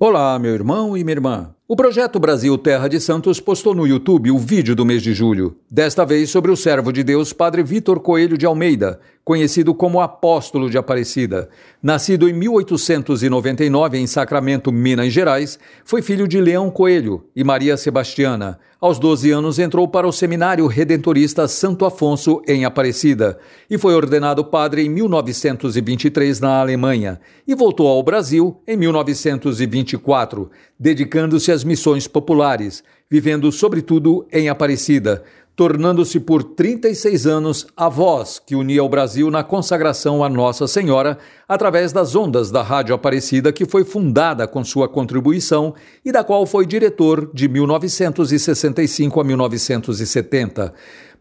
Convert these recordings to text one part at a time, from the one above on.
Olá, meu irmão e minha irmã. O projeto Brasil Terra de Santos postou no YouTube o vídeo do mês de julho, desta vez sobre o servo de Deus Padre Vitor Coelho de Almeida, conhecido como Apóstolo de Aparecida. Nascido em 1899 em Sacramento, Minas Gerais, foi filho de Leão Coelho e Maria Sebastiana. Aos 12 anos entrou para o Seminário Redentorista Santo Afonso em Aparecida e foi ordenado padre em 1923 na Alemanha e voltou ao Brasil em 1924, dedicando-se missões populares, vivendo sobretudo em Aparecida tornando-se por 36 anos a voz que unia o Brasil na consagração a Nossa Senhora através das ondas da Rádio Aparecida, que foi fundada com sua contribuição e da qual foi diretor de 1965 a 1970.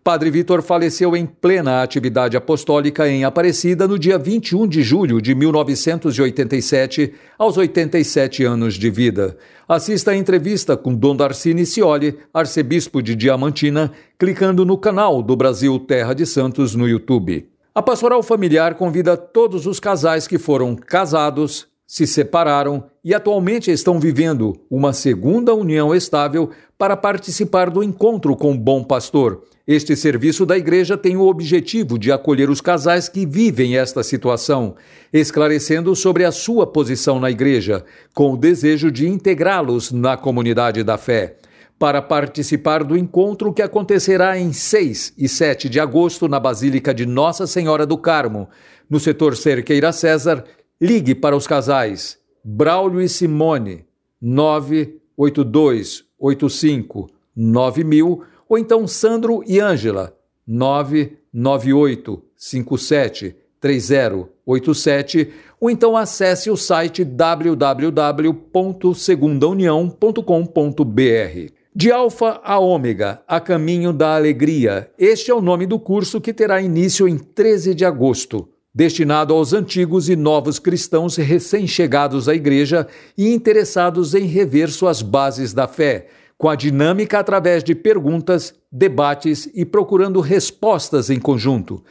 Padre Vitor faleceu em plena atividade apostólica em Aparecida no dia 21 de julho de 1987, aos 87 anos de vida. Assista a entrevista com Dom Darcy Cioli, arcebispo de Diamantina, clicando no canal do Brasil Terra de Santos no YouTube. A Pastoral Familiar convida todos os casais que foram casados, se separaram e atualmente estão vivendo uma segunda união estável para participar do encontro com o Bom Pastor. Este serviço da igreja tem o objetivo de acolher os casais que vivem esta situação, esclarecendo sobre a sua posição na igreja, com o desejo de integrá-los na comunidade da fé. Para participar do encontro que acontecerá em 6 e 7 de agosto na Basílica de Nossa Senhora do Carmo, no setor Cerqueira César, Ligue para os casais Braulio e Simone 98285 9000 ou então Sandro e Ângela 998 57 3087 ou então acesse o site www.segundaunião.com.br. De Alfa a Ômega, a caminho da alegria. Este é o nome do curso que terá início em 13 de agosto destinado aos antigos e novos cristãos recém-chegados à igreja e interessados em rever suas bases da fé, com a dinâmica através de perguntas, debates e procurando respostas em conjunto.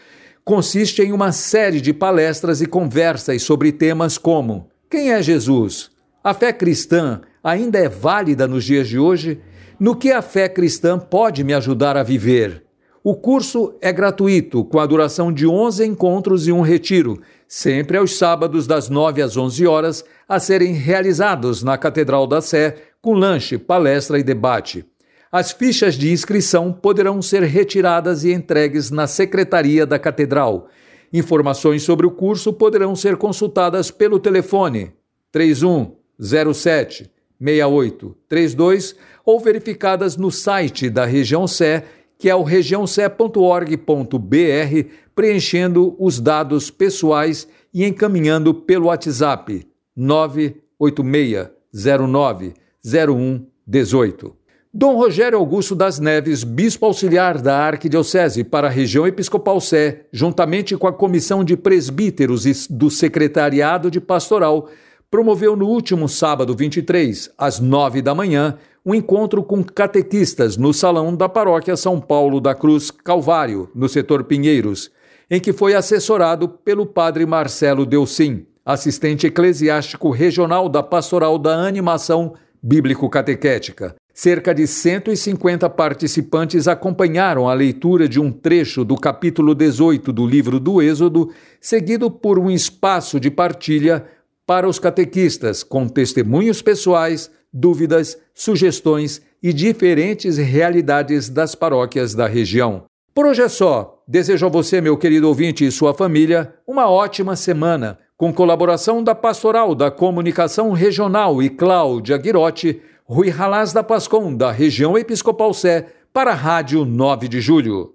Consiste em uma série de palestras e conversas sobre temas como: quem é Jesus? A fé cristã ainda é válida nos dias de hoje? No que a fé cristã pode me ajudar a viver? O curso é gratuito, com a duração de 11 encontros e um retiro, sempre aos sábados das 9 às 11 horas, a serem realizados na Catedral da Sé, com lanche, palestra e debate. As fichas de inscrição poderão ser retiradas e entregues na Secretaria da Catedral. Informações sobre o curso poderão ser consultadas pelo telefone 3107 6832 ou verificadas no site da região Sé que é o regiãoce.org.br, preenchendo os dados pessoais e encaminhando pelo WhatsApp 986090118. Dom Rogério Augusto das Neves, bispo auxiliar da Arquidiocese para a região Episcopal Sé, juntamente com a comissão de presbíteros e do secretariado de pastoral, promoveu no último sábado 23, às 9 da manhã, um encontro com catequistas no salão da paróquia São Paulo da Cruz Calvário, no setor Pinheiros, em que foi assessorado pelo padre Marcelo Delcim, assistente eclesiástico regional da Pastoral da Animação Bíblico-Catequética. Cerca de 150 participantes acompanharam a leitura de um trecho do capítulo 18 do livro do Êxodo, seguido por um espaço de partilha para os catequistas, com testemunhos pessoais, dúvidas, sugestões e diferentes realidades das paróquias da região. Por hoje é só. Desejo a você, meu querido ouvinte e sua família, uma ótima semana, com colaboração da Pastoral da Comunicação Regional e Cláudia Guirotti, Rui Ralaz da Pascom, da região Episcopal Sé, para a Rádio 9 de Julho.